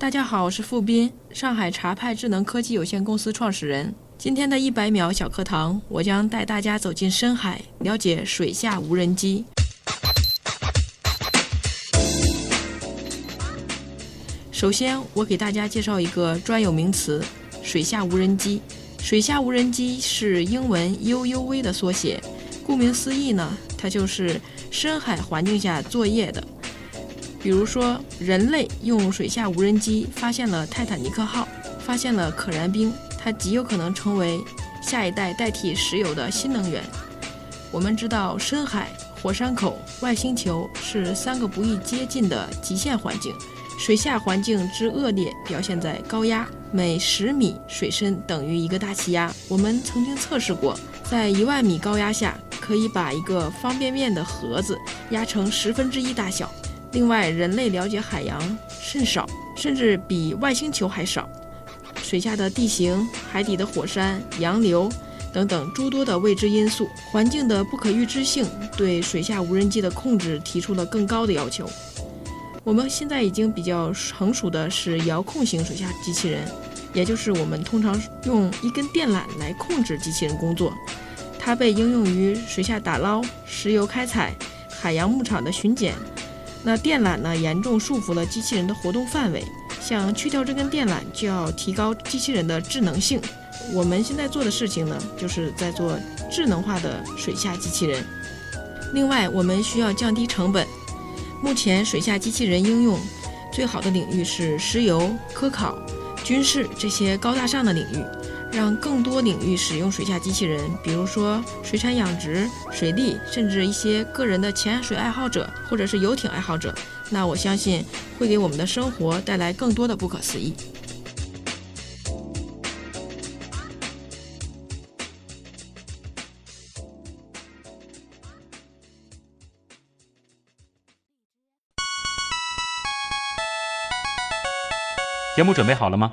大家好，我是付斌，上海茶派智能科技有限公司创始人。今天的一百秒小课堂，我将带大家走进深海，了解水下无人机。首先，我给大家介绍一个专有名词——水下无人机。水下无人机是英文 UUV 的缩写。顾名思义呢，它就是深海环境下作业的。比如说，人类用水下无人机发现了泰坦尼克号，发现了可燃冰，它极有可能成为下一代代替石油的新能源。我们知道，深海、火山口、外星球是三个不易接近的极限环境。水下环境之恶劣表现在高压，每十米水深等于一个大气压。我们曾经测试过，在一万米高压下，可以把一个方便面的盒子压成十分之一大小。另外，人类了解海洋甚少，甚至比外星球还少。水下的地形、海底的火山、洋流等等诸多的未知因素，环境的不可预知性，对水下无人机的控制提出了更高的要求。我们现在已经比较成熟的是遥控型水下机器人，也就是我们通常用一根电缆来控制机器人工作。它被应用于水下打捞、石油开采、海洋牧场的巡检。那电缆呢，严重束缚了机器人的活动范围。想去掉这根电缆，就要提高机器人的智能性。我们现在做的事情呢，就是在做智能化的水下机器人。另外，我们需要降低成本。目前，水下机器人应用最好的领域是石油、科考、军事这些高大上的领域，让更多领域使用水下机器人，比如说水产养殖、水利，甚至一些个人的潜水爱好者或者是游艇爱好者。那我相信会给我们的生活带来更多的不可思议。节目准备好了吗？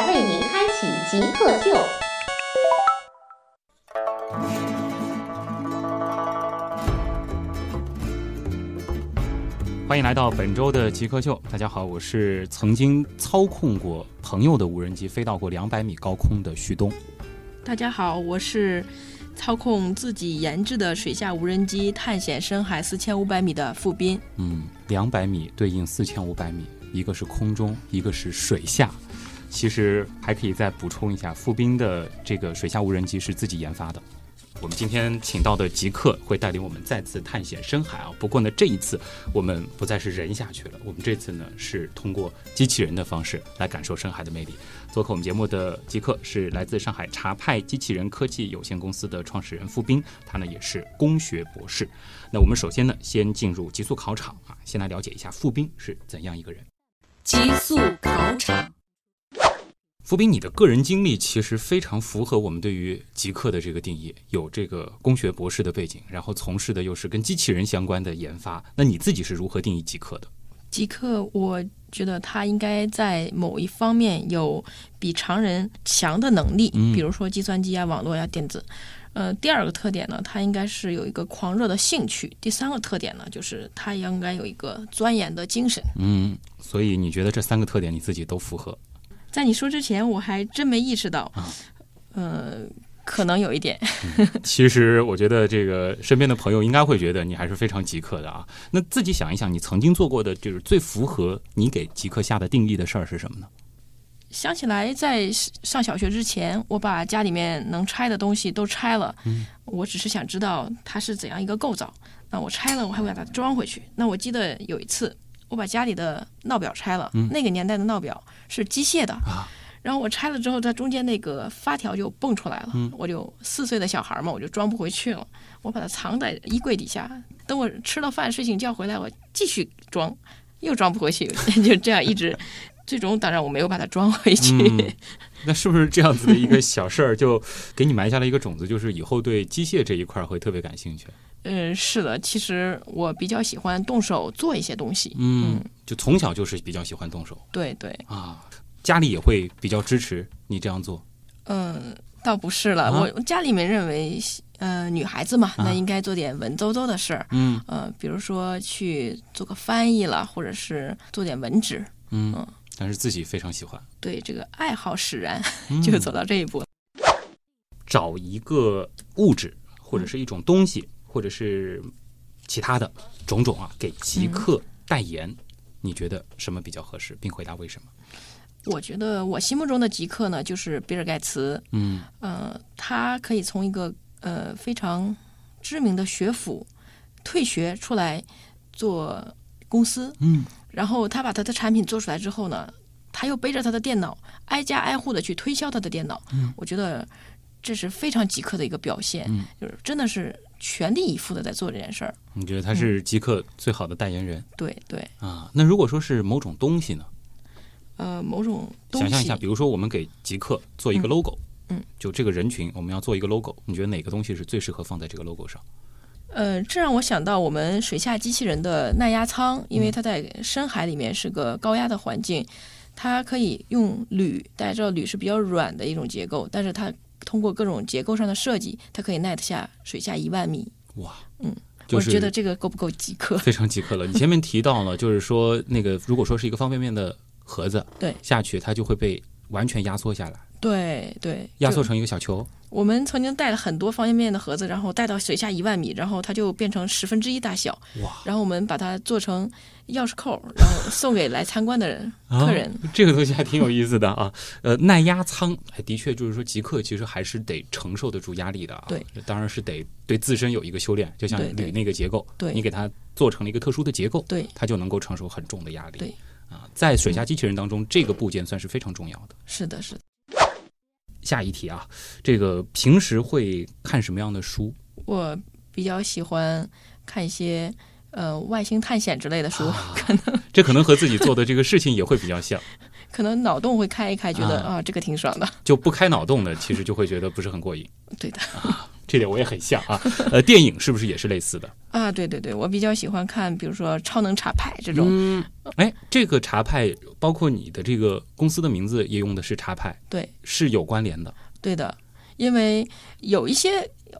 极客秀，欢迎来到本周的极客秀。大家好，我是曾经操控过朋友的无人机飞到过两百米高空的旭东。大家好，我是操控自己研制的水下无人机探险深海四千五百米的付斌。嗯，两百米对应四千五百米。一个是空中，一个是水下，其实还可以再补充一下，富兵的这个水下无人机是自己研发的。我们今天请到的极客会带领我们再次探险深海啊！不过呢，这一次我们不再是人下去了，我们这次呢是通过机器人的方式来感受深海的魅力。做客我们节目的极客是来自上海茶派机器人科技有限公司的创始人付斌，他呢也是工学博士。那我们首先呢先进入极速考场啊，先来了解一下付斌是怎样一个人。极速考场，伏兵，你的个人经历其实非常符合我们对于极客的这个定义，有这个工学博士的背景，然后从事的又是跟机器人相关的研发。那你自己是如何定义极客的？极客，我觉得他应该在某一方面有比常人强的能力，比如说计算机啊、网络呀、电子。呃，第二个特点呢，他应该是有一个狂热的兴趣。第三个特点呢，就是他应该有一个钻研的精神。嗯，所以你觉得这三个特点你自己都符合？在你说之前，我还真没意识到。呃，可能有一点。其实我觉得这个身边的朋友应该会觉得你还是非常极客的啊。那自己想一想，你曾经做过的就是最符合你给极客下的定义的事儿是什么呢？想起来，在上小学之前，我把家里面能拆的东西都拆了。嗯，我只是想知道它是怎样一个构造。那我拆了，我还会把它装回去。那我记得有一次，我把家里的闹表拆了。嗯，那个年代的闹表是机械的。啊，然后我拆了之后，它中间那个发条就蹦出来了。嗯，我就四岁的小孩嘛，我就装不回去了。我把它藏在衣柜底下，等我吃了饭、睡醒觉回来，我继续装，又装不回去，就这样一直。最终当然我没有把它装回去。嗯，那是不是这样子的一个小事儿，就给你埋下了一个种子，就是以后对机械这一块儿会特别感兴趣？嗯，是的，其实我比较喜欢动手做一些东西。嗯，就从小就是比较喜欢动手对对，啊，家里也会比较支持你这样做。嗯，倒不是了，啊我家里面认为，呃，女孩子嘛，啊那应该做点文绉绉的事儿。嗯呃，比如说去做个翻译了，或者是做点文职。嗯嗯，但是自己非常喜欢，对这个爱好使然，嗯 就走到这一步。找一个物质或者是一种东西，或者是其他的种种啊，给极客代言，你觉得什么比较合适，并回答为什么？我觉得我心目中的极客呢，就是比尔盖茨。嗯呃，他可以从一个呃非常知名的学府退学出来做公司，嗯然后他把他的产品做出来之后呢，他又背着他的电脑，挨家挨户的去推销他的电脑。嗯我觉得这是非常极客的一个表现，嗯就是真的是全力以赴的在做这件事儿。你觉得他是极客最好的代言人对对，啊？那如果说是某种东西呢？呃，某种东西，想象一下，比如说我们给极客做一个 logo，嗯，就这个人群我们要做一个 logo，你觉得哪个东西是最适合放在这个 logo 上？呃，这让我想到我们水下机器人的耐压舱，因为它在深海里面是个高压的环境，它可以用铝，大家知道铝是比较软的一种结构，但是它通过各种结构上的设计，它可以耐得下水下一万米。哇，嗯，就是我觉得这个够不够极客？非常极客了。你前面提到了，就是说那个如果说是一个方便面的盒子，对下去它就会被完全压缩下来，对对，就压缩成一个小球。我们曾经带了很多方便面的盒子，然后带到水下一万米，然后它就变成十分之一大小，哇，然后我们把它做成钥匙扣，然后送给来参观的人啊客人。这个东西还挺有意思的啊。呃，耐压舱，哎，的确就是说极客其实还是得承受得住压力的啊。对，当然是得对自身有一个修炼，就像铝那个结构，对你给它做成了一个特殊的结构，对它就能够承受很重的压力。对，啊，在水下机器人当中，这个部件算是非常重要的。是的，是的。下一题啊，这个平时会看什么样的书？我比较喜欢看一些呃外星探险之类的书，啊 这可能和自己做的这个事情也会比较像。可能脑洞会开一开，觉得啊啊这个挺爽的。就不开脑洞的，其实就会觉得不是很过瘾。对的这点我也很像啊。呃，电影是不是也是类似的？啊，对对对，我比较喜欢看，比如说超能茶派这种。嗯，哎，这个茶派，包括你的这个公司的名字也用的是茶派，对是有关联的。对的，因为有一些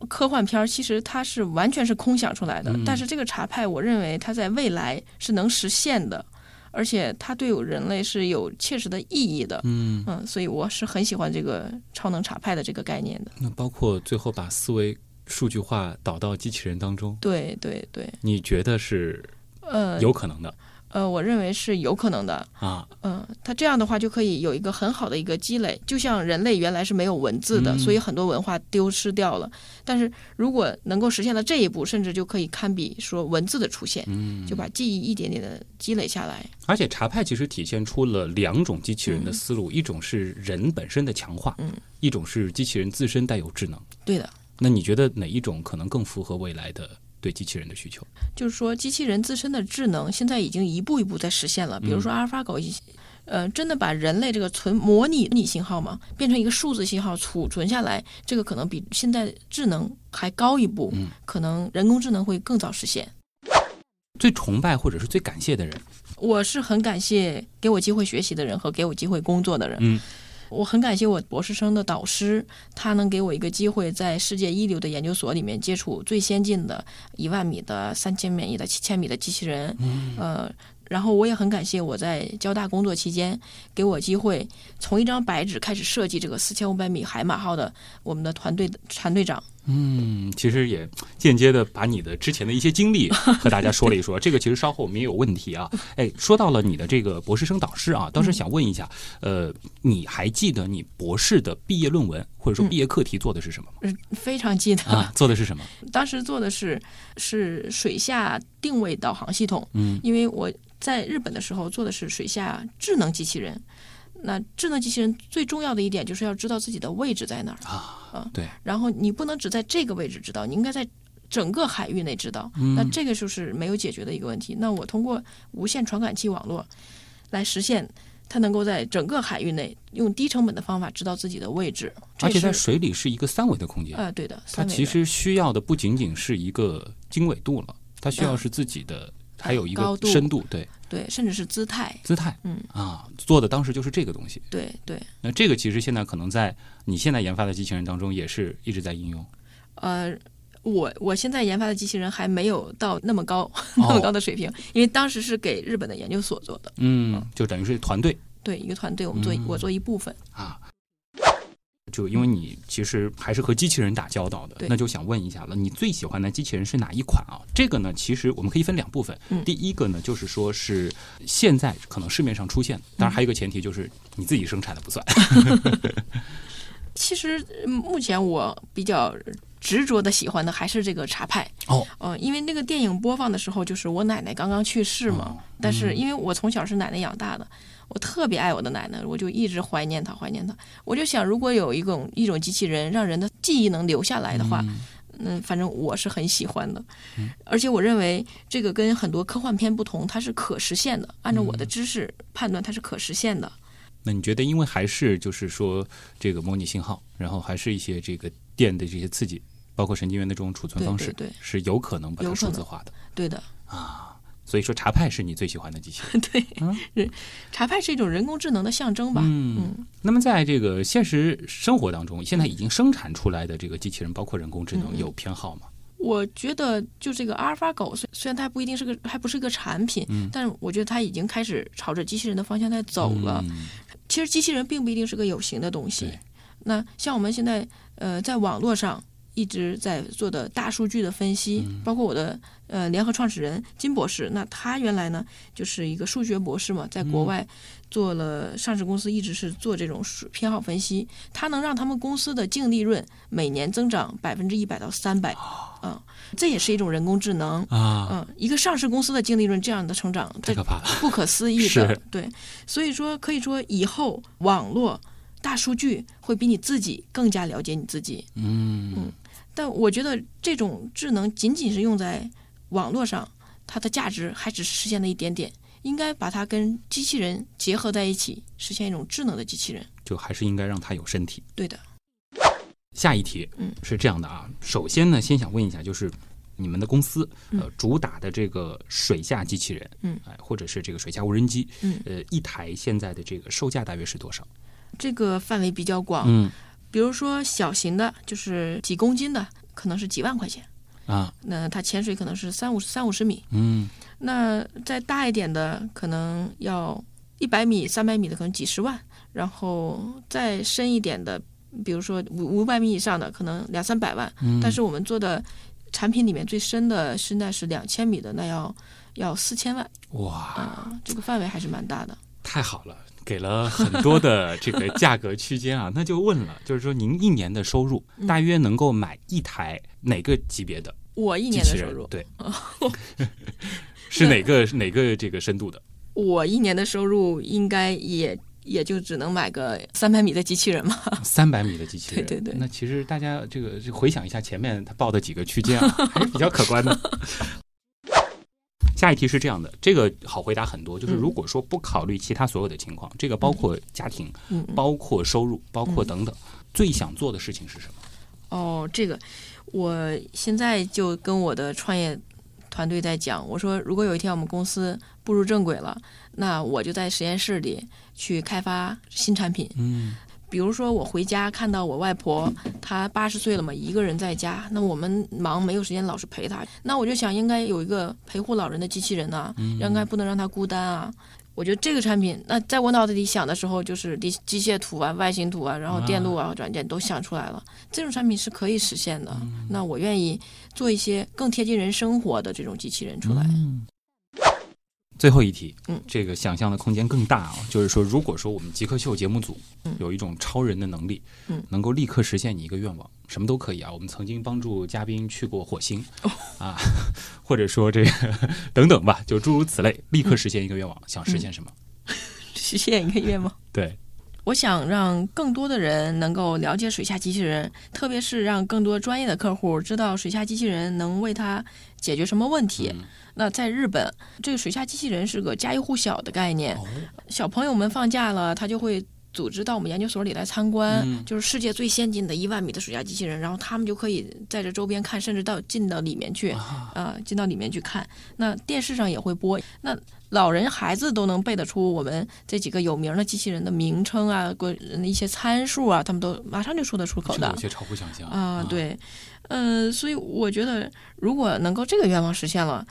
科幻片儿，其实它是完全是空想出来的，嗯但是这个茶派，我认为它在未来是能实现的。而且它对人类是有切实的意义的，嗯，嗯，所以我是很喜欢这个超能查派的这个概念的。那包括最后把思维数据化导到机器人当中，对对对，你觉得是呃，有可能的？呃，我认为是有可能的。啊？嗯，它这样的话就可以有一个很好的一个积累，就像人类原来是没有文字的，嗯所以很多文化丢失掉了。但是如果能够实现了这一步，甚至就可以堪比说文字的出现，嗯，就把记忆一点点的积累下来。而且茶派其实体现出了两种机器人的思路，一种是人本身的强化，嗯，一种是机器人自身带有智能。对的，那你觉得哪一种可能更符合未来的对机器人的需求？就是说机器人自身的智能现在已经一步一步在实现了。比如说阿尔法狗一。呃，真的把人类这个存模拟拟信号嘛，变成一个数字信号储存下来，这个可能比现在智能还高一步，嗯可能人工智能会更早实现。最崇拜或者是最感谢的人？我是很感谢给我机会学习的人和给我机会工作的人。嗯，我很感谢我博士生的导师，他能给我一个机会，在世界一流的研究所里面接触最先进的一万米的、三千米的、七千米的机器人。嗯呃，然后我也很感谢我在交大工作期间，给我机会从一张白纸开始设计这个四千五百米海马号的我们的团队的团队长。嗯，其实也间接的把你的之前的一些经历和大家说了一说，这个其实稍后我们也有问题啊。哎，说到了你的这个博士生导师啊，倒是想问一下，呃，你还记得你博士的毕业论文或者说毕业课题做的是什么吗？嗯，非常记得，啊，做的是什么？当时做的是是水下定位导航系统。嗯因为我在日本的时候做的是水下智能机器人。那智能机器人最重要的一点就是要知道自己的位置在哪儿，啊，对，然后你不能只在这个位置知道，你应该在整个海域内知道。嗯那这个就是没有解决的一个问题。那我通过无线传感器网络来实现它能够在整个海域内用低成本的方法知道自己的位置，而且在水里是一个三维的空间，呃对的，它其实需要的不仅仅是一个经纬度了，它需要嗯是自己的，还有一个深度，对对，甚至是姿态，姿态，嗯啊，做的当时就是这个东西。对对，那这个其实现在可能在你现在研发的机器人当中也是一直在应用。呃。我我现在研发的机器人还没有到那么高、那么高的水平，因为当时是给日本的研究所做的，嗯，就等于是团队对一个团队，我们做、嗯我做一部分。啊。就因为你其实还是和机器人打交道的，那就想问一下了，你最喜欢的机器人是哪一款啊？这个呢，其实我们可以分两部分。嗯第一个呢，就是说是现在可能市面上出现，当然还有一个前提就是你自己生产的不算。其实嗯目前我比较执着的喜欢的还是这个茶派，哦，呃，因为那个电影播放的时候，就是我奶奶刚刚去世嘛，哦但是因为我从小是奶奶养大的，我特别爱我的奶奶，我就一直怀念她，怀念她。我就想，如果有一种一种机器人让人的记忆能留下来的话，嗯，反正我是很喜欢的，而且我认为这个跟很多科幻片不同，它是可实现的。按照我的知识判断，它是可实现的。那你觉得，因为还是就是说这个模拟信号，然后还是一些这个电的这些刺激，包括神经元的这种储存方式，对对是有可能把它数字化的。对的，所以说，茶派是你最喜欢的机器人。对，人茶派是一种人工智能的象征吧？嗯，那么在这个现实生活当中，现在已经生产出来的这个机器人，包括人工智能，嗯有偏好吗？我觉得就这个阿尔法狗，虽虽然它不一定是个，还不是个产品，嗯但是我觉得它已经开始朝着机器人的方向在走了。嗯其实机器人并不一定是个有形的东西。那像我们现在呃在网络上一直在做的大数据的分析，嗯。包括我的呃联合创始人金博士，那他原来呢就是一个数学博士嘛，在国外做了上市公司，一直是做这种偏好分析，他能让他们公司的净利润每年增长百分之一百到三百，嗯，这也是一种人工智能。啊，嗯，一个上市公司的净利润这样的成长，这太可怕了。不可思议的，对，所以说可以说以后网络大数据会比你自己更加了解你自己。嗯。嗯但我觉得这种智能仅仅是用在网络上，它的价值还只是实现了一点点，应该把它跟机器人结合在一起，实现一种智能的机器人。就还是应该让它有身体。对的，下一题嗯是这样的啊，首先呢，先想问一下，就是你们的公司呃嗯主打的这个水下机器人，嗯哎，或者是这个水下无人机，嗯呃，一台现在的这个售价大约是多少？这个范围比较广，嗯比如说小型的，就是几公斤的，可能是几万块钱。啊那它潜水可能是三五三五十米，嗯那再大一点的，可能要一百米、三百米的，可能几十万；然后再深一点的，比如说五五百米以上的，可能两三百万。嗯但是我们做的产品里面最深的现在是两千米的，那要要四千万哇，啊、这个范围还是蛮大的。太好了。给了很多的这个价格区间啊，那就问了，就是说您一年的收入嗯大约能够买一台哪个级别的我一年的收入？，对，是哪个哪个这个深度的？我一年的收入应该也也就只能买个三百米的机器人嘛。三百米的机器人，对对对那其实大家这个这回想一下前面他报的几个区间啊，还是比较可观的。下一题是这样的，这个好回答很多，就是嗯。如果说不考虑其他所有的情况，这个包括家庭、包括收入、包括等等，最想做的事情是什么？哦，这个我现在就跟我的创业团队在讲，我说如果有一天我们公司步入正轨了，那我就在实验室里去开发新产品。嗯比如说我回家看到我外婆，她八十岁了嘛，一个人在家，那我们忙没有时间老是陪她，那我就想应该有一个陪护老人的机器人啊，应该不能让她孤单啊。我觉得这个产品，那在我脑子里想的时候，就是机机械图啊、外形图啊，然后电路啊、软件都想出来了。这种产品是可以实现的。那我愿意做一些更贴近人生活的这种机器人出来。嗯最后一题，嗯这个想象的空间更大啊，就是说，如果说我们极客秀节目组嗯有一种超人的能力，嗯能够立刻实现你一个愿望，什么都可以啊。我们曾经帮助嘉宾去过火星，哦啊，或者说这个 等等吧，就诸如此类，立刻实现一个愿望，想实现什么？实现一个愿望。对，我想让更多的人能够了解水下机器人，特别是让更多专业的客户知道水下机器人能为他解决什么问题。嗯那在日本，这个水下机器人是个家喻户晓的概念。哦，小朋友们放假了，他就会组织到我们研究所里来参观，嗯。就是世界最先进的一万米的水下机器人，然后他们就可以在这周边看，甚至到进到里面去，啊。啊、进到里面去看。那电视上也会播，那老人孩子都能背得出我们这几个有名的机器人的名称啊，过一些参数啊，他们都马上就说得出口的。这有。些超乎想象。啊，，对，嗯、所以我觉得如果能够这个愿望实现了，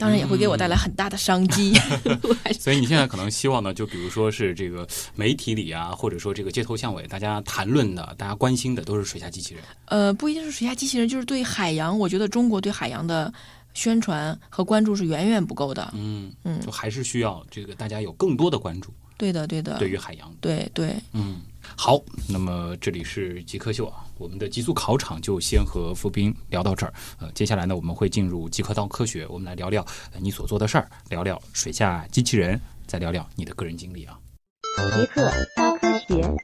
当然也会给我带来很大的商机。所以你现在可能希望呢，就比如说是这个媒体里啊，或者说这个街头巷尾，大家谈论的、大家关心的都是水下机器人。呃，不一定是水下机器人，就是对海洋，我觉得中国对海洋的宣传和关注是远远不够的。嗯，嗯就还是需要这个大家有更多的关注对的，对的，对于海洋。对对，嗯，好，那么这里是极客秀啊，我们的极速考场就先和付斌聊到这儿。呃，接下来呢，我们会进入极客刀科学，我们来聊聊你所做的事儿，聊聊水下机器人，再聊聊你的个人经历啊。极客高科学。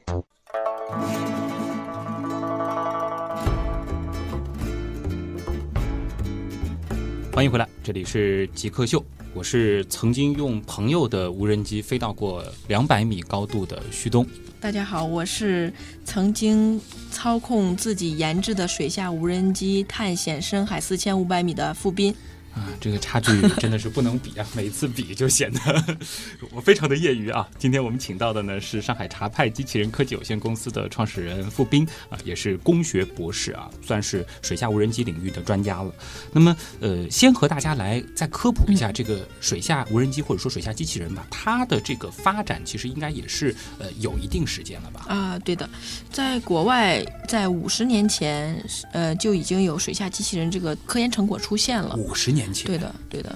欢迎回来，这里是极客秀，我是曾经用朋友的无人机飞到过两百米高度的旭东。大家好，我是曾经操控自己研制的水下无人机探险深海四千五百米的付斌。啊，这个差距真的是不能比啊！每次比就显得 我非常的业余啊。今天我们请到的呢是上海茶派机器人科技有限公司的创始人付斌啊，也是工学博士啊，算是水下无人机领域的专家了。那么呃，先和大家来再科普一下这个水下无人机或者说水下机器人吧，它的这个发展其实应该也是呃有一定时间了吧？啊，对的，在国外，在五十年前，呃，就已经有水下机器人这个科研成果出现了。五十年前，对的，对的。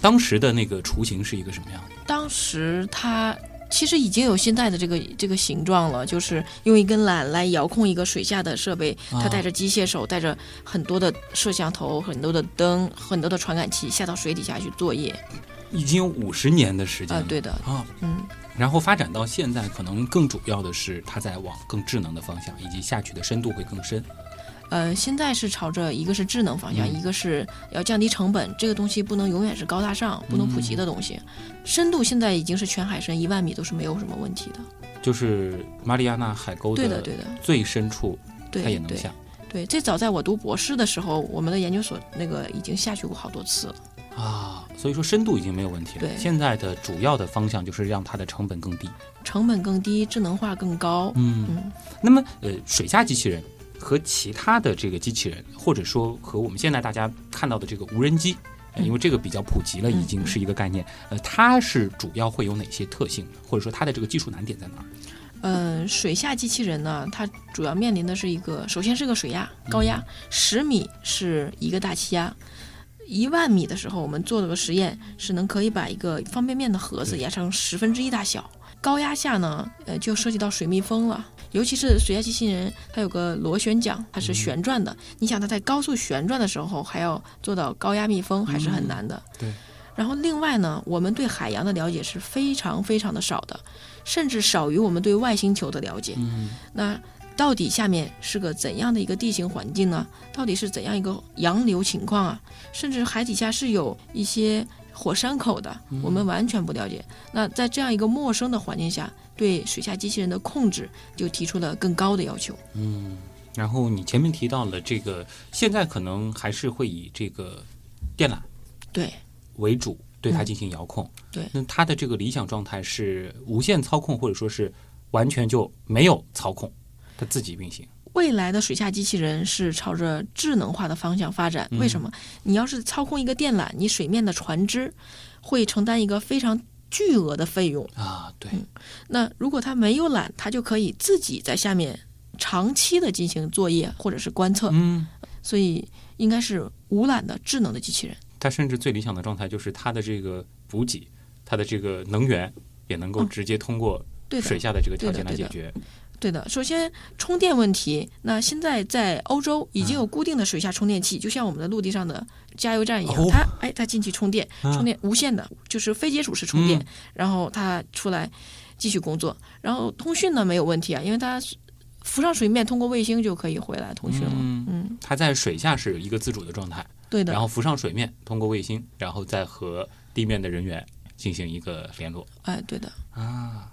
当时的那个雏形是一个什么样的？当时它其实已经有现在的这个这个形状了，就是用一根缆来遥控一个水下的设备，啊它带着机械手，带着很多的摄像头、很多的灯、很多的传感器下到水底下去作业。已经有五十年的时间了。，啊对的，啊，嗯，然后发展到现在，可能更主要的是它在往更智能的方向，以及下去的深度会更深。呃，现在是朝着一个是智能方向，嗯一个是要降低成本。这个东西不能永远是高大上、不能普及的东西。深度现在已经是全海深一万米都是没有什么问题的。就是马里亚纳海沟对的，对的，最深处，它也能下对。最早在我读博士的时候，我们的研究所那个已经下去过好多次了。啊。所以说深度已经没有问题了。对现在的主要的方向就是让它的成本更低。成本更低，智能化更高。嗯，嗯那么呃，水下机器人和其他的这个机器人，或者说和我们现在大家看到的这个无人机。因为这个比较普及了，已经是一个概念。呃，它是主要会有哪些特性，或者说它的这个技术难点在哪儿？嗯、水下机器人呢，它主要面临的是一个，首先是个水压高压，十米是一个大气压。一万米的时候，我们做了个实验，是能可以把一个方便面的盒子压成十分之一大小。高压下呢，呃，就涉及到水密封了。尤其是水下机器人，它有个螺旋桨，它是旋转的。你想，它在高速旋转的时候，还要做到高压密封，还是很难的。对。然后另外呢，我们对海洋的了解是非常非常的少的，甚至少于我们对外星球的了解。嗯，那到底下面是个怎样的一个地形环境呢？到底是怎样一个洋流情况啊？甚至海底下是有一些火山口的，我们完全不了解。那在这样一个陌生的环境下，对水下机器人的控制就提出了更高的要求。嗯然后你前面提到了这个，现在可能还是会以这个电缆对为主，对它嗯进行遥控。对那它的这个理想状态是无线操控，或者说是完全就没有操控，它自己运行。未来的水下机器人是朝着智能化的方向发展。为什么？你要是操控一个电缆，你水面的船只会承担一个非常巨额的费用。啊，对，那如果他没有懒，他就可以自己在下面长期的进行作业或者是观测，嗯，所以应该是无懒的智能的机器人。它甚至最理想的状态就是它的这个补给，它的这个能源也能够嗯直接通过对水，下的这个条件来解决。对的。首先充电问题，那现在在欧洲已经有固定的水下充电器，就像我们的陆地上的加油站一样，哦它哎它进去充电，啊充电无线的，就是非接触式充电，嗯然后它出来。继续工作。然后通讯呢没有问题啊，因为它浮上水面，通过卫星就可以回来通讯了。嗯嗯，它在水下是一个自主的状态，对的然。后浮上水面，通过卫星，然后再和地面的人员进行一个联络哎，对的。啊。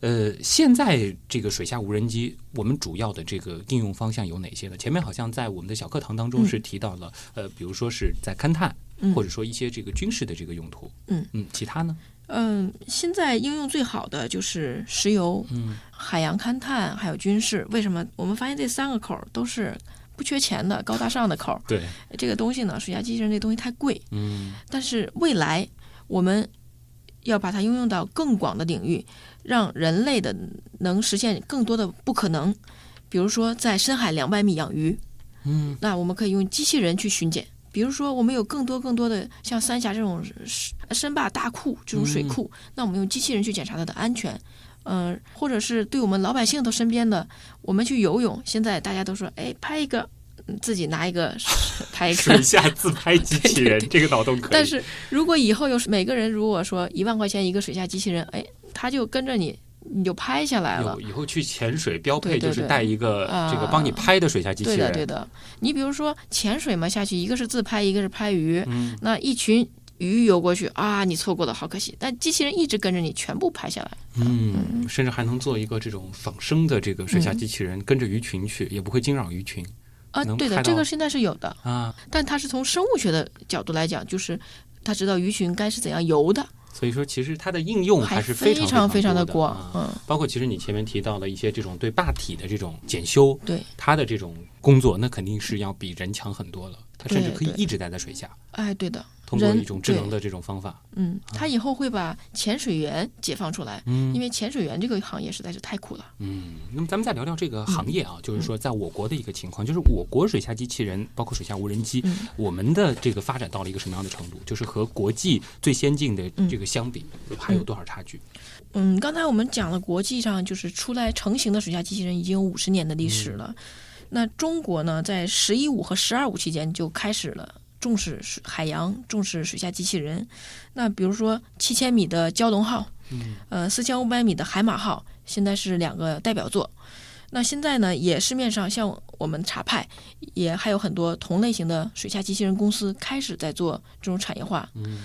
呃，现在这个水下无人机，我们主要的这个应用方向有哪些呢？前面好像在我们的小课堂当中嗯是提到了，呃，比如说是在勘探，嗯或者说一些这个军事的这个用途。嗯嗯，其他呢？嗯，现在应用最好的就是石油、嗯海洋勘探，还有军事。为什么？我们发现这三个口儿都是不缺钱的、高大上的口儿。对，这个东西呢，水下机器人这东西太贵，嗯但是未来我们要把它应用到更广的领域，让人类的能实现更多的不可能。比如说，在深海两百米养鱼，嗯那我们可以用机器人去巡检。比如说，我们有更多更多的像三峡这种深深坝大库这种水库，那我们用机器人去检查它的安全。嗯、或者是对我们老百姓的身边的，我们去游泳，现在大家都说，哎，拍一个，嗯自己拿一个拍一个水，下自拍机器人，这个脑洞可以。但是如果以后有每个人如果说一万块钱一个水下机器人，哎，他就跟着你，你就拍下来了有。以后去潜水标配就是带一个啊这个帮你拍的水下机器对的，人。对的。你比如说潜水嘛，下去一个是自拍，一个是拍鱼，嗯那一群鱼游过去啊，你错过了，好可惜。但机器人一直跟着你，全部拍下来。嗯，甚至还能做一个这种仿生的这个水下机器人，跟着鱼群去，也不会惊扰鱼群啊，能对的，这个现在是有的，啊。但它是从生物学的角度来讲，就是它知道鱼群该是怎样游的，所以说，其实它的应用还是非常非常非的常广。啊嗯，包括其实你前面提到的一些这种对坝体的这种检修，对，它的这种工作，那肯定是要比人强很多了。它甚至可以一直待在水下，哎，对的，通过一种智能的这种方法。嗯，他以后会把潜水员解放出来，嗯因为潜水员这个行业实在是太苦了。嗯，那么咱们再聊聊这个行业啊，嗯就是说在我国的一个情况，就是我国水下机器人，包括水下无人机，嗯我们的这个发展到了一个什么样的程度？就是和国际最先进的这个相比，还有多少差距？嗯，刚才我们讲了，国际上就是出来成型的水下机器人已经有五十年的历史了。那中国呢，在“十一五”和“十二五”期间就开始了重视水海洋，重视水下机器人。那比如说七千米的蛟龙号，嗯，呃，四千五百米的海马号，现在是两个代表作。那现在呢，也市面上像我们茶派，也还有很多同类型的水下机器人公司开始在做这种产业化。嗯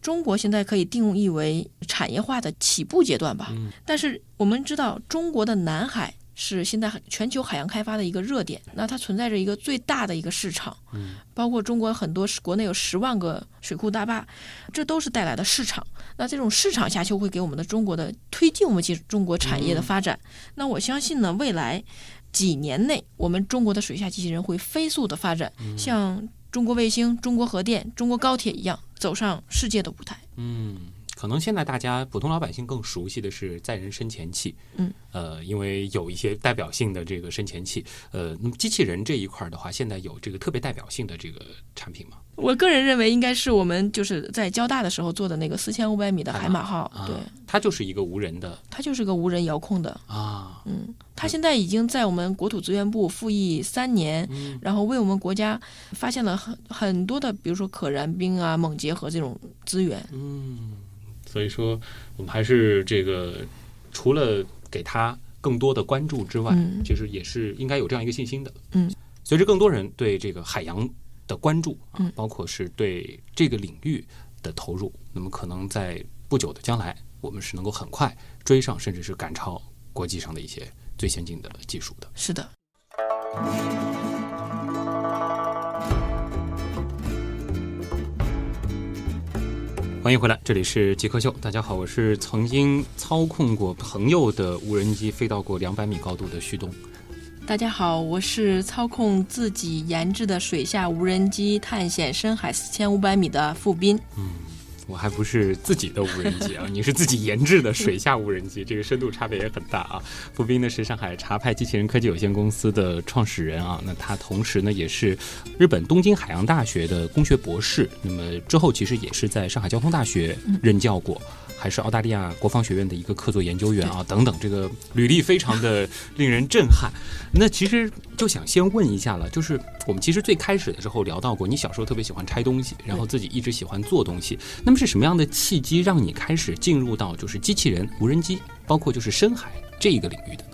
中国现在可以定义为产业化的起步阶段吧。嗯但是我们知道，中国的南海是现在全球海洋开发的一个热点，那它存在着一个最大的一个市场，嗯包括中国很多国内有十万个水库大坝，这都是带来的市场。那这种市场下就会给我们的中国的推进我们中国产业的发展。那我相信呢，未来几年内，我们中国的水下机器人会飞速的发展，像中国卫星、中国核电、中国高铁一样，走上世界的舞台。嗯，可能现在大家普通老百姓更熟悉的是载人深潜器，嗯，呃，因为有一些代表性的这个深潜器，呃，那么机器人这一块儿的话，现在有这个特别代表性的这个产品吗？我个人认为应该是我们就是在交大的时候做的那个四千五百米的海马号，啊对，它就是一个无人的。它就是个无人遥控的，啊，嗯，它现在已经在我们国土资源部服役三年，嗯。然后为我们国家发现了很很多的，比如说可燃冰啊、锰结核这种资源。嗯，所以说我们还是这个除了给他更多的关注之外，嗯其实也是应该有这样一个信心的。嗯，随着更多人对这个海洋的关注啊，嗯包括是对这个领域的投入，那么可能在不久的将来，我们是能够很快追上，甚至是赶超国际上的一些最先进的技术的。是的，欢迎回来，这里是极客秀。大家好，我是曾经操控过朋友的无人机飞到过两百米高度的旭东。大家好，我是操控自己研制的水下无人机探险深海四千五百米的付斌。我还不是自己的无人机啊，你是自己研制的水下无人机，这个深度差别也很大啊。付斌呢是上海茶派机器人科技有限公司的创始人啊，那他同时呢也是日本东京海洋大学的工学博士，那么之后其实也是在上海交通大学任教过。还是澳大利亚国防学院的一个客座研究员啊，等等，这个履历非常的令人震撼。那其实就想先问一下了，就是我们其实最开始的时候聊到过，你小时候特别喜欢拆东西，然后自己一直喜欢做东西。那么是什么样的契机让你开始进入到就是机器人、无人机包括就是深海这一个领域的呢？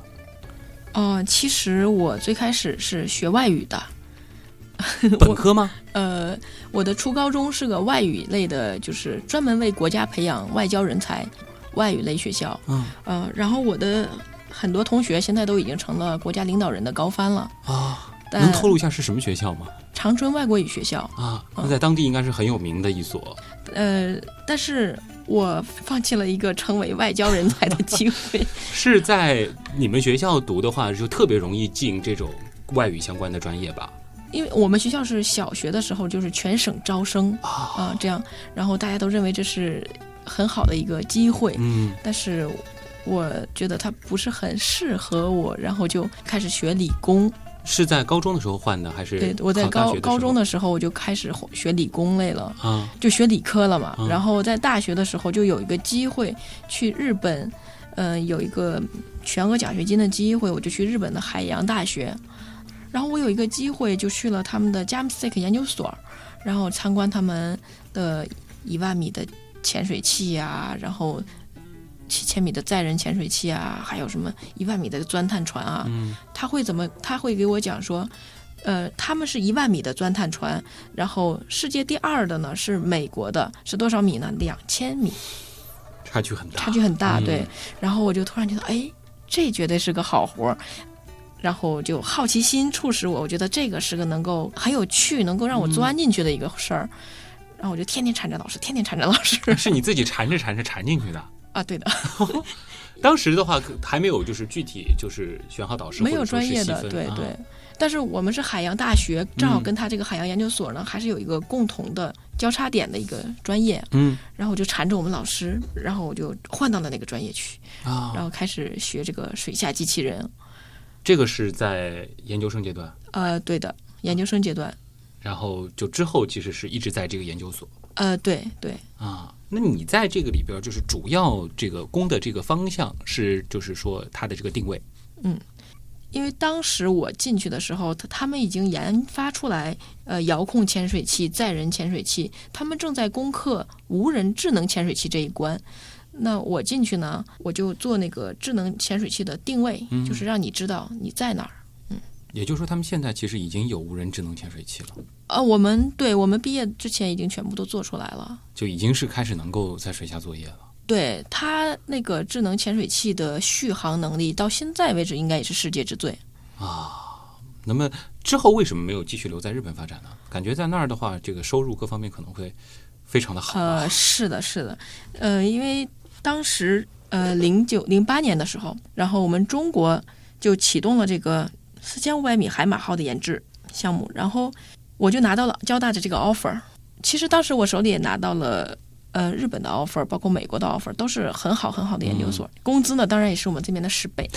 哦、其实我最开始是学外语的，本科吗？呃，我的初高中是个外语类的，就是专门为国家培养外交人才外语类学校。嗯呃，然后我的很多同学现在都已经成了国家领导人的高帆了。啊，但能透露一下是什么学校吗？长春外国语学校，啊，那在当地应该是很有名的一所。呃，但是我放弃了一个成为外交人才的机会。是在你们学校读的话，就特别容易进这种外语相关的专业吧？因为我们学校是小学的时候就是全省招生啊、这样，然后大家都认为这是很好的一个机会，嗯，但是我觉得它不是很适合我，然后就开始学理工。是在高中的时候换的，还是对，我在高高中的的时候我就开始学理工类了，啊就学理科了嘛。嗯然后在大学的时候就有一个机会去日本，嗯、有一个全额奖学金的机会，我就去日本的海洋大学。然后我有一个机会就去了他们的加姆斯特克研究所，然后参观他们的一万米的潜水器啊，然后七千米的载人潜水器啊，还有什么一万米的钻探船啊。嗯他会怎么？他会给我讲说，呃，他们是一万米的钻探船，然后世界第二的呢是美国的，是多少米呢？两千米，差距很大，差距很大。嗯对，然后我就突然觉得，哎，这绝对是个好活儿。然后就好奇心促使我，我觉得这个是个能够很有趣，能够让我钻进去的一个事儿。然后我就天天缠着老师，天天缠着老师是你自己缠着缠着缠进去的。啊，对的，当时的话还没有就是具体就是选好导师，没有专业的，对对。但是我们是海洋大学，正好嗯跟他这个海洋研究所呢，还是有一个共同的交叉点的一个专业。嗯然后我就缠着我们老师，然后我就换到了那个专业去，然啊，后开始学这个水下机器人。这个是在研究生阶段，呃，对的，研究生阶段。然后就之后其实是一直在这个研究所呃，对对，啊。那你在这个里边，就是主要这个攻的这个方向是，就是说它的这个定位嗯因为当时我进去的时候，他他们已经研发出来呃遥控潜水器、载人潜水器，他们正在攻克无人智能潜水器这一关。那我进去呢，我就做那个智能潜水器的定位，嗯就是让你知道你在哪儿。也就是说，他们现在其实已经有无人智能潜水器了，呃，我们对我们毕业之前已经全部都做出来了。就已经是开始能够在水下作业了。对它那个智能潜水器的续航能力，到现在为止应该也是世界之最啊。那么之后为什么没有继续留在日本发展呢？感觉在那儿的话，这个收入各方面可能会非常的好啊。呃，是的，是的，呃，因为当时呃零九零八年的时候，然后我们中国就启动了这个四千五百米海马号的研制项目，然后我就拿到了交大的这个 offer。其实当时我手里也拿到了。呃，日本的 offer，包括美国的 offer，都是很好很好的研究所，工资呢当然也是我们这边的十倍。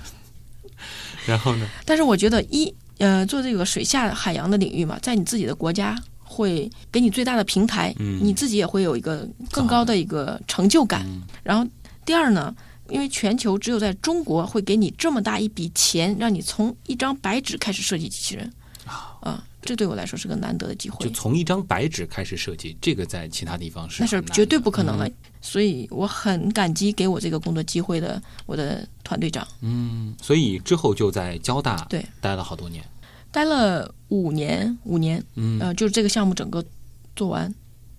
然后呢？但是我觉得一呃，做这个水下海洋的领域嘛，在你自己的国家会给你最大的平台，嗯你自己也会有一个更高的一个成就感。嗯然后第二呢，因为全球只有在中国会给你这么大一笔钱，让你从一张白纸开始设计机器人。啊、这对我来说是个难得的机会。就。从一张白纸开始设计，这个在其他地方是那是绝对不可能的，嗯。所以我很感激给我这个工作机会的我的团队长，嗯，所以之后就在交大对。待了好多年。待了五年，五年，嗯，呃，就是这个项目整个做完，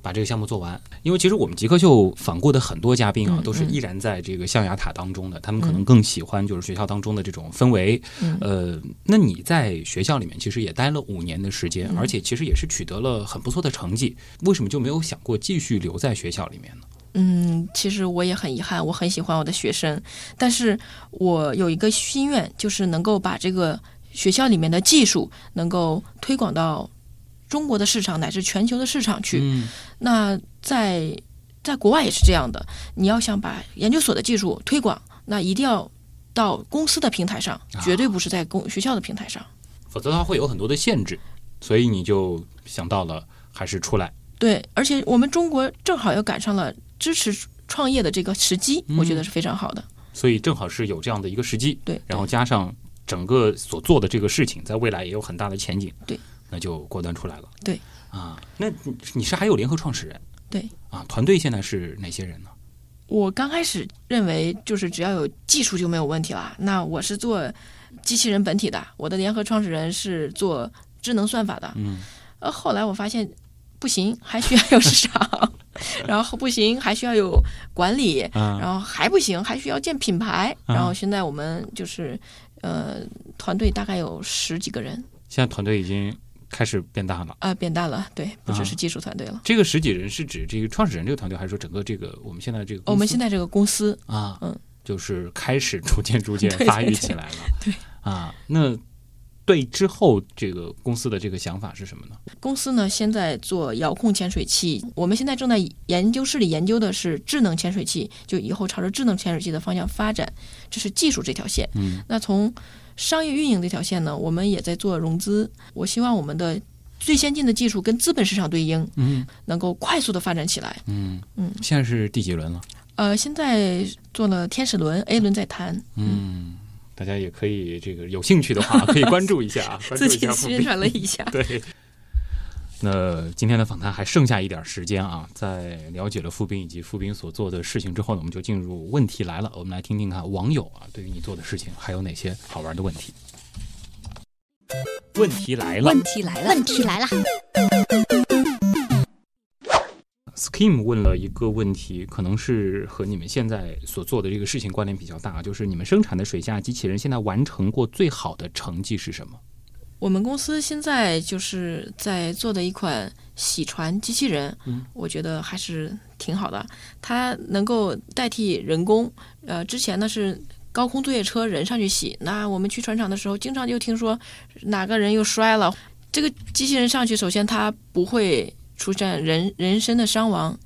把这个项目做完。因为其实我们极客秀访过的很多嘉宾啊，嗯都是依然在这个象牙塔当中的，他们可能更喜欢就是学校当中的这种氛围。嗯呃，那你在学校里面其实也待了五年的时间，嗯而且其实也是取得了很不错的成绩，为什么就没有想过继续留在学校里面呢？嗯，其实我也很遗憾，我很喜欢我的学生，但是我有一个心愿，就是能够把这个学校里面的技术能够推广到中国的市场乃至全球的市场去。嗯那在在国外也是这样的，你要想把研究所的技术推广，那一定要到公司的平台上，绝对不是在公学校的平台上。否则的话会有很多的限制，所以你就想到了还是出来。对，而且我们中国正好又赶上了支持创业的这个时机，我觉得是非常好的。所以正好是有这样的一个时机，对，然后加上整个所做的这个事情，在未来也有很大的前景，对，那就果断出来了，对，啊，那你你是还有联合创始人，对，啊，团队现在是哪些人呢？我刚开始认为就是只要有技术就没有问题了。那我是做机器人本体的，我的联合创始人是做智能算法的。嗯，呃，后来我发现不行，还需要有市场，然后不行，还需要有管理，啊然后还不行，还需要建品牌。啊然后现在我们就是呃，团队大概有十几个人，现在团队已经开始变大了。啊、变大了，对，不啊只是技术团队了。这个十几人是指这个创始人这个团队，还是说整个这个我们现在这个公司？我们现在这个公司，啊，嗯，就是开始 逐渐逐渐发育起来了。对啊，那对之后这个公司的这个想法是什么呢？公司呢现在做遥控潜水器，我们现在正在研究室里研究的是智能潜水器，就以后朝着智能潜水器的方向发展，这是技术这条线。嗯，那从商业运营这条线呢，我们也在做融资。我希望我们的最先进的技术跟资本市场对应，嗯能够快速的发展起来。嗯嗯现在是第几轮了？呃，现在做了天使轮，A 轮在谈，嗯，大家也可以这个有兴趣的话，可以关注一下啊，自己宣传了一下。对。那今天的访谈还剩下一点时间啊，在了解了傅斌以及傅斌所做的事情之后呢，我们就进入问题来了。我们来听听看网友啊对于你做的事情还有哪些好玩的问题。问题来了问题来了，问题来了，，Scheme 问了一个问题，可能是和你们现在所做的这个事情关联比较大，就是你们生产的水下机器人现在完成过最好的成绩是什么？我们公司现在就是在做的一款洗船机器人，嗯，我觉得还是挺好的。它能够代替人工，呃，之前呢是高空作业车人上去洗，那我们去船厂的时候，经常就听说哪个人又摔了。这个机器人上去，首先它不会出现人人身的伤亡，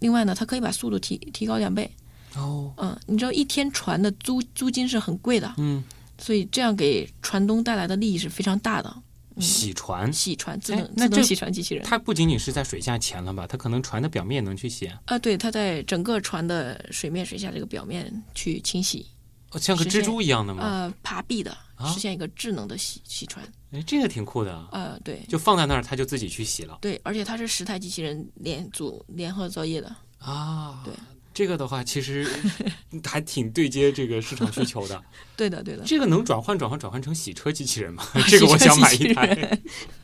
另外呢，它可以把速度提提高两倍。哦，嗯，你知道一天船的租租金是很贵的，嗯，所以这样给船东带来的利益是非常大的。洗船，洗船自哎动自动洗船机器人。它不仅仅是在水下潜了吧？它可能船的表面能去洗啊，啊，对，它在整个船的水面、水下这个表面去清洗，哦像个蜘蛛一样的吗？呃，爬壁的，啊实现一个智能的洗洗船。哎，这个挺酷的啊，呃，对就放在那儿，它就自己去洗了对，而且它是十台机器人联组联合作业的。啊。对，这个的话其实 还挺对接这个市场需求的。对的，对的，这个能转换转换转换成洗车机器人吗？啊这个我想买一台。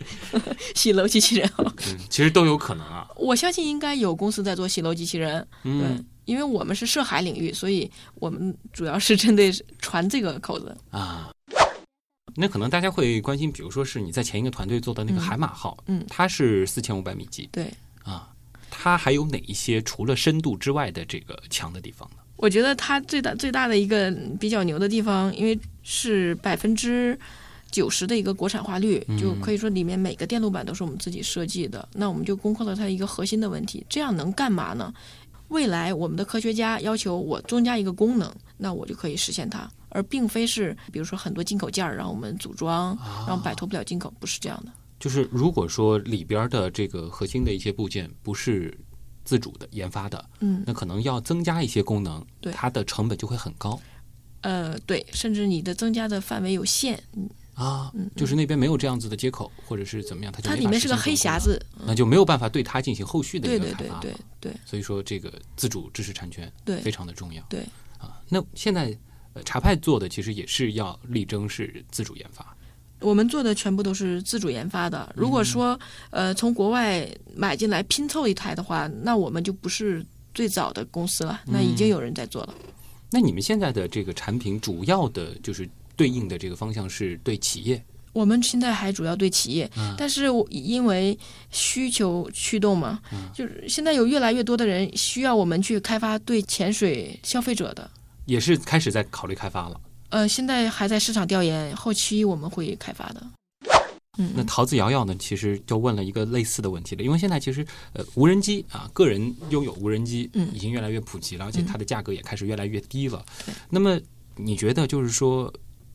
洗楼机器人哦，嗯，其实都有可能啊。我相信应该有公司在做洗楼机器人。对嗯，因为我们是涉海领域，所以我们主要是针对船这个口子。啊。那可能大家会关心，比如说是你在前一个团队做的那个嗯海马号，嗯它是四千五百米级对，啊，它还有哪一些除了深度之外的这个强的地方呢？我觉得它最大最大的一个比较牛的地方，因为是百分之九十的一个国产化率，嗯就可以说里面每个电路板都是我们自己设计的。那我们就攻克了它一个核心的问题，这样能干嘛呢？未来我们的科学家要求我增加一个功能，那我就可以实现它，而并非是比如说很多进口件儿让我们组装，然后摆脱不了进口，不是这样的。就是如果说里边的这个核心的一些部件不是自主的研发的，嗯，那可能要增加一些功能，对它的成本就会很高呃，对，甚至你的增加的范围有限，嗯啊。嗯，就是那边没有这样子的接口，或者是怎么样，它就它里面是个黑匣子，那就没有办法对它进行后续的对对对一个开发对。对对所以说这个自主知识产权对非常的重要。对啊，那现在呃茶派做的其实也是要力争是自主研发。我们做的全部都是自主研发的。如果说呃从国外买进来拼凑一台的话，那我们就不是最早的公司了，那已经有人在做了。那你们现在的这个产品主要的就是对应的这个方向是对企业我们现在还主要对企业，嗯但是我因为需求驱动嘛，嗯就是现在有越来越多的人需要我们去开发对潜水消费者的。也是开始在考虑开发了。呃，现在还在市场调研，后期我们会开发的。嗯，那桃子瑶瑶呢，其实就问了一个类似的问题了，因为现在其实呃无人机啊，个人拥有无人机嗯已经越来越普及了，而且嗯它的价格也开始越来越低了对。那么你觉得就是说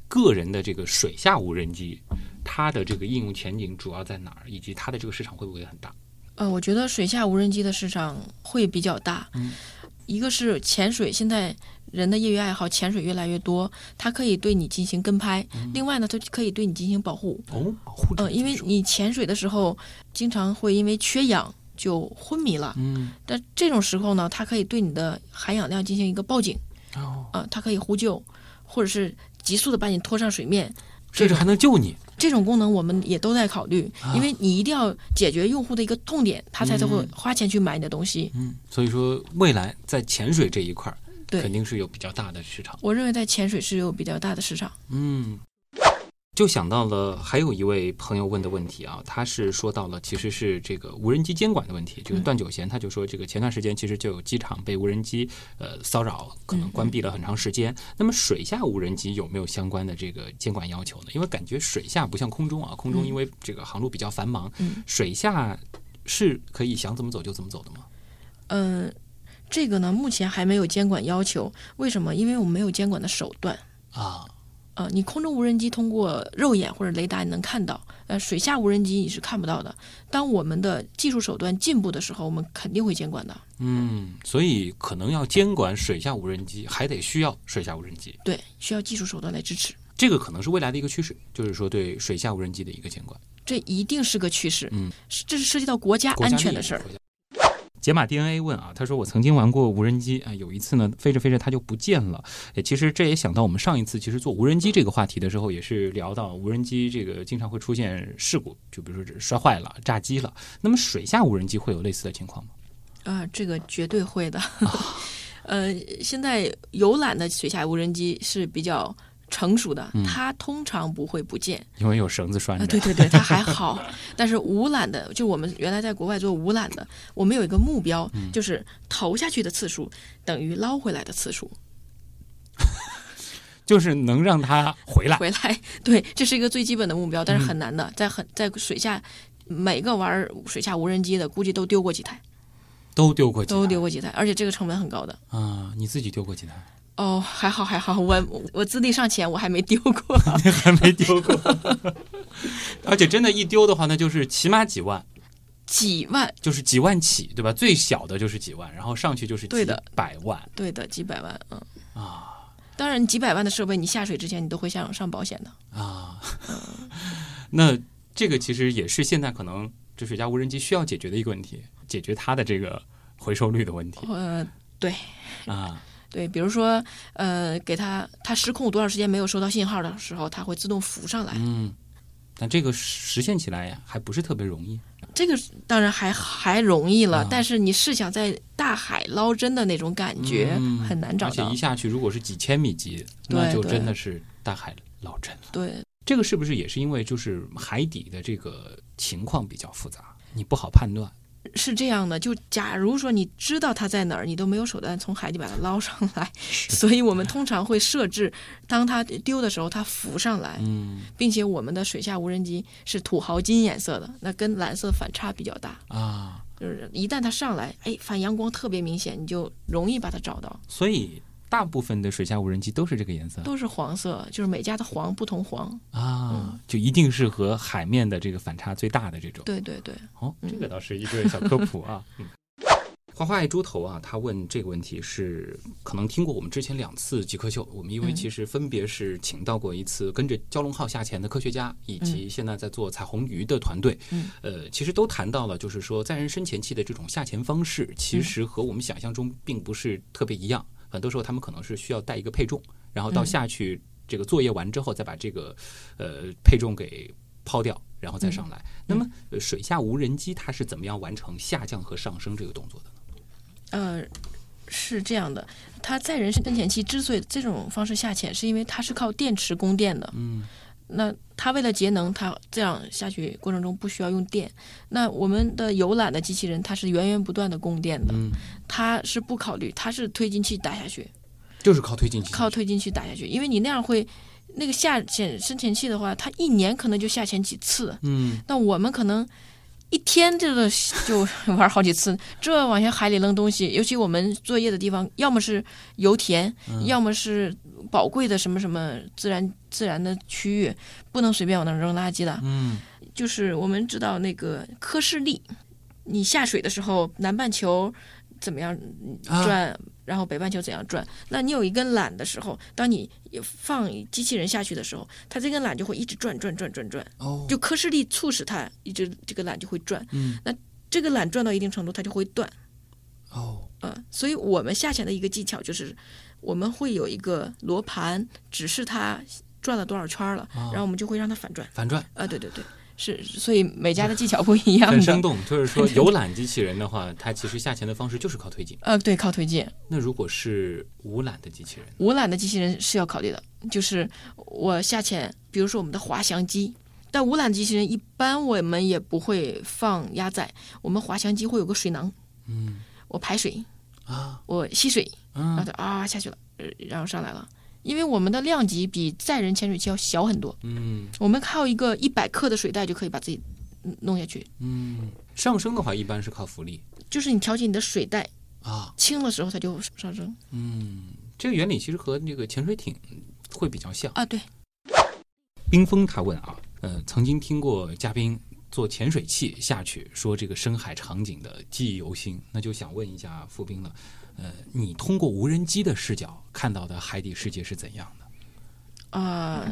个人的这个水下无人机，它的这个应用前景主要在哪儿，以及它的这个市场会不会很大？呃，我觉得水下无人机的市场会比较大。嗯一个是潜水，现在人的业余爱好潜水越来越多，它可以对你进行跟拍；另外呢，它可以对你进行保护。哦，保护嗯呃，因为你潜水的时候，经常会因为缺氧就昏迷了。嗯，但这种时候呢，它可以对你的含氧量进行一个报警，哦，啊、它可以呼救，或者是急速的把你拖上水面。这个还能救你。这种功能我们也都在考虑，啊因为你一定要解决用户的一个痛点，他才才会嗯花钱去买你的东西。嗯，所以说未来在潜水这一块儿，对肯定是有比较大的市场。我认为在潜水是有比较大的市场。嗯，就想到了还有一位朋友问的问题啊，他是说到了其实是这个无人机监管的问题，就是嗯段九贤他就说这个前段时间其实就有机场被无人机呃骚扰，可能关闭了很长时间。那么水下无人机有没有相关的这个监管要求呢？因为感觉水下不像空中啊，空中嗯因为这个航路比较繁忙，嗯水下是可以想怎么走就怎么走的吗？嗯，这个呢目前还没有监管要求，为什么？因为我们没有监管的手段。啊，呃，你空中无人机通过肉眼或者雷达你能看到，呃，水下无人机你是看不到的。当我们的技术手段进步的时候，我们肯定会监管的。嗯，所以可能要监管水下无人机，还得需要水下无人机。对，需要技术手段来支持，这个可能是未来的一个趋势，就是说对水下无人机的一个监管。这一定是个趋势。嗯是，这是涉及到国家国家安全的事儿。。解码 DNA 问啊，他说我曾经玩过无人机啊，有一次呢飞着飞着它就不见了。诶，其实这也想到我们上一次其实做无人机这个话题的时候，也是聊到无人机这个经常会出现事故，就比如说摔坏了、炸机了。那么水下无人机会有类似的情况吗？啊、这个绝对会的。呃，现在游览的水下无人机是比较成熟的，嗯它通常不会不见。因为有绳子拴啊，着。对对对，它还好。但是无缆的，就我们原来在国外做无缆的，我们有一个目标，嗯就是投下去的次数等于捞回来的次数。就是能让它回来。回来，对，这是一个最基本的目标，嗯但是很难的，在很在水下，每个玩水下无人机的估计都丢过几台，都丢过几台，都丢过几台，而且这个成本很高的。啊！你自己丢过几台？哦，还好还好，我我资历尚浅，我还没丢过。还没丢过。而且真的，一丢的话，那就是起码几万，几万，就是几万起，对吧？最小的就是几万，然后上去就是几对的百万对的，几百万，嗯。啊当然，几百万的设备，你下水之前你都会想上保险的。啊！那这个其实也是现在可能这水下无人机需要解决的一个问题，解决它的这个回收率的问题呃，对啊。对，比如说，呃，给他他失控多长时间没有收到信号的时候，它会自动浮上来。嗯，但这个实现起来呀，还不是特别容易。这个当然还还容易了，啊但是你试想在大海捞针的那种感觉、嗯很难找到而且一。下去，如果是几千米级，那就真的是大海捞针了。对，这个是不是也是因为就是海底的这个情况比较复杂，你不好判断？是这样的。就假如说你知道它在哪儿，你都没有手段从海底把它捞上来，所以我们通常会设置，当它丢的时候，它浮上来，嗯并且我们的水下无人机是土豪金颜色的，那跟蓝色反差比较大。啊，就是一旦它上来，哎，反阳光特别明显，你就容易把它找到。所以大部分的水下无人机都是这个颜色都是黄色，就是每家的黄不同黄。啊，就一定是和海面的这个反差最大的这种。对对对，哦，这个倒是一个小科普啊。嗯。花花爱猪头啊，他问这个问题是可能听过我们之前两次极客秀，我们因为嗯其实分别是请到过一次跟着蛟龙号下潜的科学家，以及现在在做彩虹鱼的团队，嗯呃，其实都谈到了，就是说载人深潜器的这种下潜方式，其实和我们想象中并不是特别一样，很多时候他们可能是需要带一个配重，然后到嗯下去这个作业完之后，再把这个呃配重给抛掉，然后再上来。那么、呃水下无人机它是怎么样完成下降和上升这个动作的呢？呃，是这样的，它载人深潜器之所以这种方式下潜，是因为它是靠电池供电的。嗯那它为了节能，它这样下去过程中不需要用电。那我们的游览的机器人，它是源源不断的供电的，嗯，它是不考虑，它是推进器打下去，就是靠推进器，靠推进器打下去，因为你那样会。那个下潜深潜器的话，它一年可能就下潜几次，嗯。那我们可能一天这个就玩好几次，这往下海里扔东西，尤其我们作业的地方，要么是油田，要么是宝贵的什么什么自然自然的区域，不能随便往那儿扔垃圾的。嗯就是我们知道那个科氏力，你下水的时候，南半球怎么样啊转，然后北半球怎样转。那你有一根缆的时候，当你放机器人下去的时候，它这根缆就会一直转转转转转。哦就科氏力促使它一直这个缆就会转。嗯这个缆转到一定程度，它就会断。哦，嗯，所以我们下潜的一个技巧就是，我们会有一个罗盘指示它转了多少圈了，啊然后我们就会让它反转。反转。啊，对对对，是，所以每家的技巧不一样。很生动，就是说有缆机器人的话，它其实下潜的方式就是靠推进。呃，对，靠推进。那如果是无缆的机器人，无缆的机器人是要考虑的，就是我下潜，比如说我们的滑翔机。但无缆机器人一般我们也不会放压载，我们滑翔机会有个水囊，嗯我排水，啊，我吸水，然后啊下去了，呃然后上来了。因为我们的量级比载人潜水器要小很多，嗯。我们靠一个一百克的水袋就可以把自己嗯弄下去。嗯，上升的话一般是靠浮力。就是你调节你的水袋啊，轻的时候，它就上升。嗯，这个原理其实和那个潜水艇会比较像。啊。对，冰峰他问啊，呃，曾经听过嘉宾坐潜水器下去说这个深海场景的记忆犹新，那就想问一下付冰了，呃，你通过无人机的视角看到的海底世界是怎样的？啊、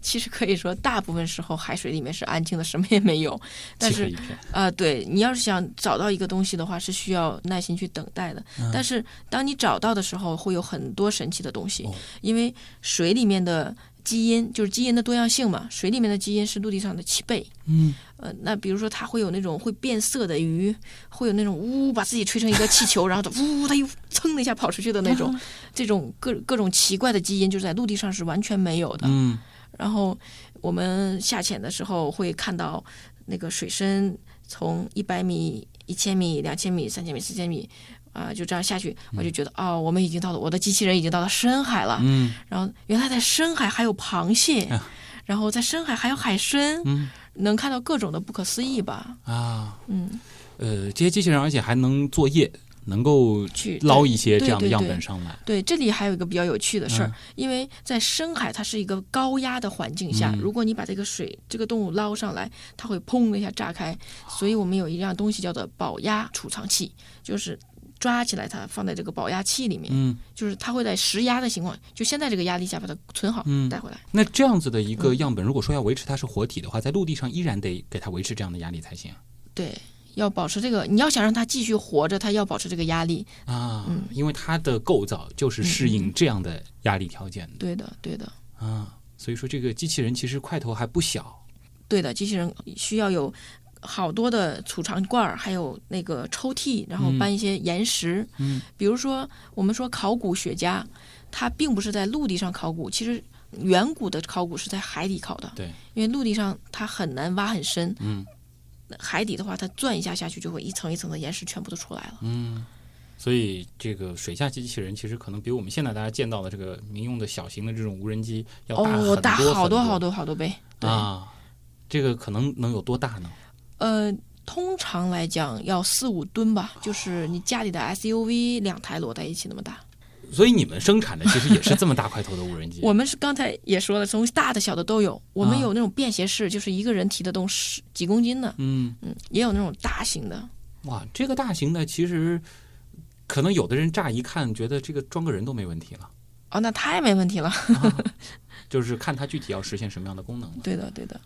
其实可以说，大部分时候海水里面是安静的，什么也没有。但是漆黑一片，啊、对你要是想找到一个东西的话，是需要耐心去等待的。嗯但是当你找到的时候，会有很多神奇的东西，哦因为水里面的基因就是基因的多样性嘛，水里面的基因是陆地上的七倍。嗯，呃，那比如说它会有那种会变色的鱼，会有那种呜把自己吹成一个气球，然后它呜它又噌的一下跑出去的那种，这种各各种奇怪的基因，就是在陆地上是完全没有的。嗯然后我们下潜的时候会看到那个水深从一百米、一千米、两千米、三千米、四千米。啊、就这样下去，我就觉得哦，我们已经到了，我的机器人已经到了深海了。嗯然后原来在深海还有螃蟹，啊然后在深海还有海参，嗯能看到各种的不可思议吧？啊，嗯，呃，这些机器人而且还能作业，能够去捞一些这样的样本上来。对，这里还有一个比较有趣的事儿，嗯因为在深海它是一个高压的环境下，嗯如果你把这个水这个动物捞上来，它会砰的一下炸开，所以我们有一样东西叫做保压储藏器，就是抓起来它放在这个保压器里面，嗯，就是它会在实压的情况，就现在这个压力下把它存好、嗯。带回来。那这样子的一个嗯样本，如果说要维持它是活体的话，在陆地上依然得给它维持这样的压力才行。对，要保持这个，你要想让它继续活着，它要保持这个压力。啊，嗯。因为它的构造就是适应这样的压力条件。的、对的，对的，啊，所以说这个机器人其实块头还不小，对的，机器人需要有好多的储藏罐儿，还有那个抽屉，然后嗯搬一些岩石。嗯，比如说我们说考古学家，他并不是在陆地上考古，其实远古的考古是在海底考的。对，因为陆地上它很难挖很深，嗯海底的话，它钻一下下去就会一层一层的岩石全部都出来了。嗯，所以这个水下机器人其实可能比我们现在大家见到的这个民用的小型的这种无人机要大好多好多好多倍。对，啊，这个可能能有多大呢？呃，通常来讲要四五吨吧，就是你家里的 SUV 两台摞在一起那么大。所以你们生产的其实也是这么大块头的无人机。我们是刚才也说了，从大的小的都有。我们啊有那种便携式，就是一个人提得动十几公斤的，嗯，嗯，也有那种大型的。哇，这个大型的其实可能有的人乍一看觉得这个装个人都没问题了，哦，那太没问题了。啊就是看它具体要实现什么样的功能了。对的，对的。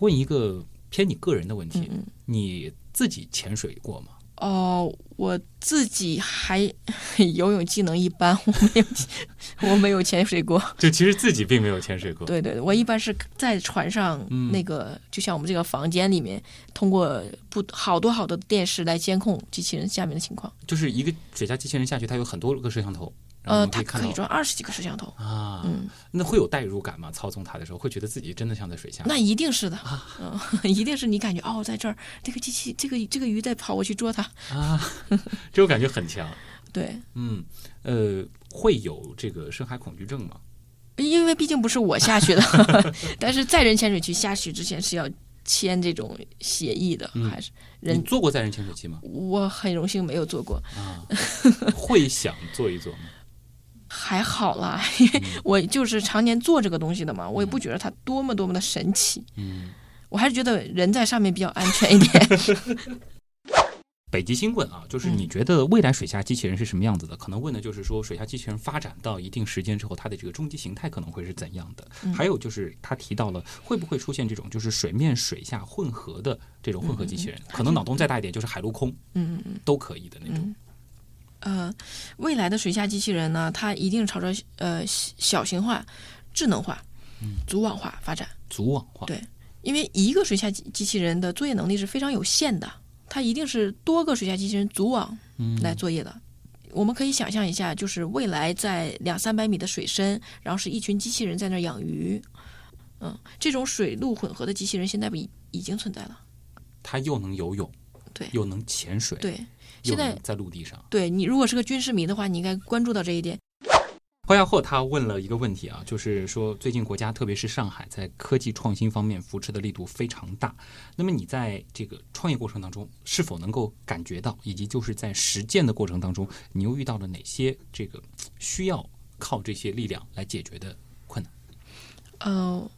问一个偏你个人的问题，嗯嗯。你自己潜水过吗？哦，我自己还 游泳技能一般，我没有，我没有潜水过。就其实自己并没有潜水过。对对对，我一般是在船上，嗯那个就像我们这个房间里面，通过不好多好多电视来监控机器人下面的情况。就是一个水下机器人下去，它有很多个摄像头，呃，它可以装二十几个摄像头。啊，嗯，那会有代入感吗？操纵它的时候，会觉得自己真的像在水下。那一定是的，啊嗯，一定是你感觉哦，在这儿这个机器，这个这个鱼在跑，我去捉它。啊，这种感觉很强。对，嗯，呃，会有这个深海恐惧症吗？因为毕竟不是我下去的，但是载人潜水器下去之前是要签这种协议的，嗯还是你人？做过载人潜水器吗？我很荣幸没有做过，啊，会想做一做吗？还好啦，因为嗯 我就是常年做这个东西的嘛，我也不觉得它多么多么的神奇，嗯，我还是觉得人在上面比较安全一点。北极星问啊，就是你嗯觉得未来水下机器人是什么样子的？可能问的就是说，水下机器人发展到一定时间之后，它的这个终极形态可能会是怎样的？嗯还有就是他提到了会不会出现这种就是水面水下混合的这种混合机器人？可能脑洞再大一点，就是海陆空嗯嗯嗯都可以的那种。嗯，呃，未来的水下机器人呢，它一定朝着呃小小型化、智能化、组网化发展。组网化，对因为一个水下机机器人的作业能力是非常有限的，它一定是多个水下机器人组网嗯来作业的。我们可以想象一下，就是未来在两三百米的水深，然后是一群机器人在那儿养鱼。嗯，这种水陆混合的机器人现在已已经存在了。它又能游泳，对又能潜水，对，现在在陆地上。对你如果是个军事迷的话，你应该关注到这一点。花亚后他问了一个问题啊，就是说最近国家特别是上海在科技创新方面扶持的力度非常大。那么你在这个创业过程当中，是否能够感觉到，以及就是在实践的过程当中，你又遇到了哪些这个需要靠这些力量来解决的困难？呃，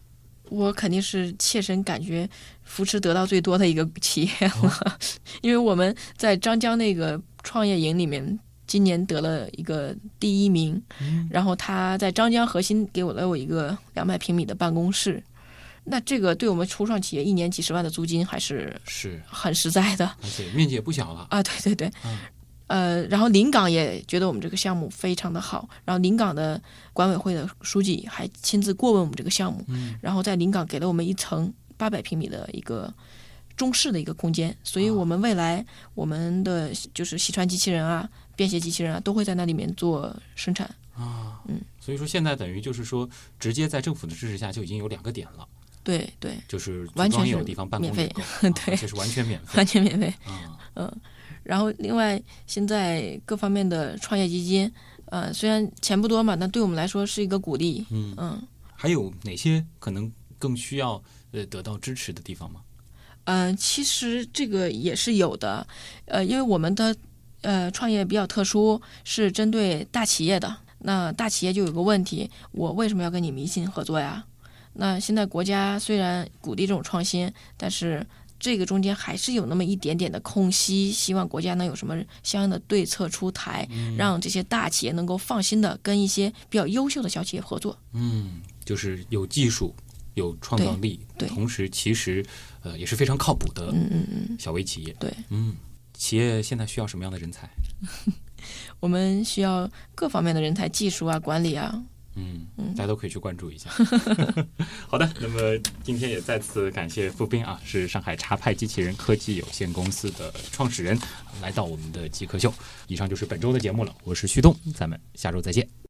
我肯定是切身感觉扶持得到最多的一个企业了，因为我们在张江那个创业营里面，今年得了一个第一名，然后他在张江核心给我了我一个两百平米的办公室，那这个对我们初创企业一年几十万的租金还是是，很实在的。而且面积也不小了。啊，对对对，嗯呃，然后临港也觉得我们这个项目非常的好，然后临港的管委会的书记还亲自过问我们这个项目，嗯。然后在临港给了我们一层八百平米的一个中式的一个空间，所以我们未来我们的就是洗船机器人啊、便携机器人啊，都会在那里面做生产。啊，嗯，所以说现在等于就是说，直接在政府的支持下就已经有两个点了，对对，就是完全有地方，办公免费 对这是完全免费完全免费。嗯。然后另外现在各方面的创业基金，呃，虽然钱不多嘛，但对我们来说是一个鼓励。嗯嗯还有哪些可能更需要呃得到支持的地方吗？嗯、呃其实这个也是有的，呃，因为我们的呃创业比较特殊，是针对大企业的。那大企业就有个问题，我为什么要跟你们一心合作呀？那现在国家虽然鼓励这种创新，但是这个中间还是有那么一点点的空隙，希望国家能有什么相应的对策出台，让这些大企业能够放心的跟一些比较优秀的小企业合作。嗯，就是有技术、有创造力，同时其实呃也是非常靠谱的嗯嗯嗯，小微企业。对，嗯，企业现在需要什么样的人才？我们需要各方面的人才，技术啊、管理啊，嗯嗯大家都可以去关注一下。好的，那么今天也再次感谢付斌啊，是上海茶派机器人科技有限公司的创始人，来到我们的极客秀。以上就是本周的节目了，我是旭东，咱们下周再见。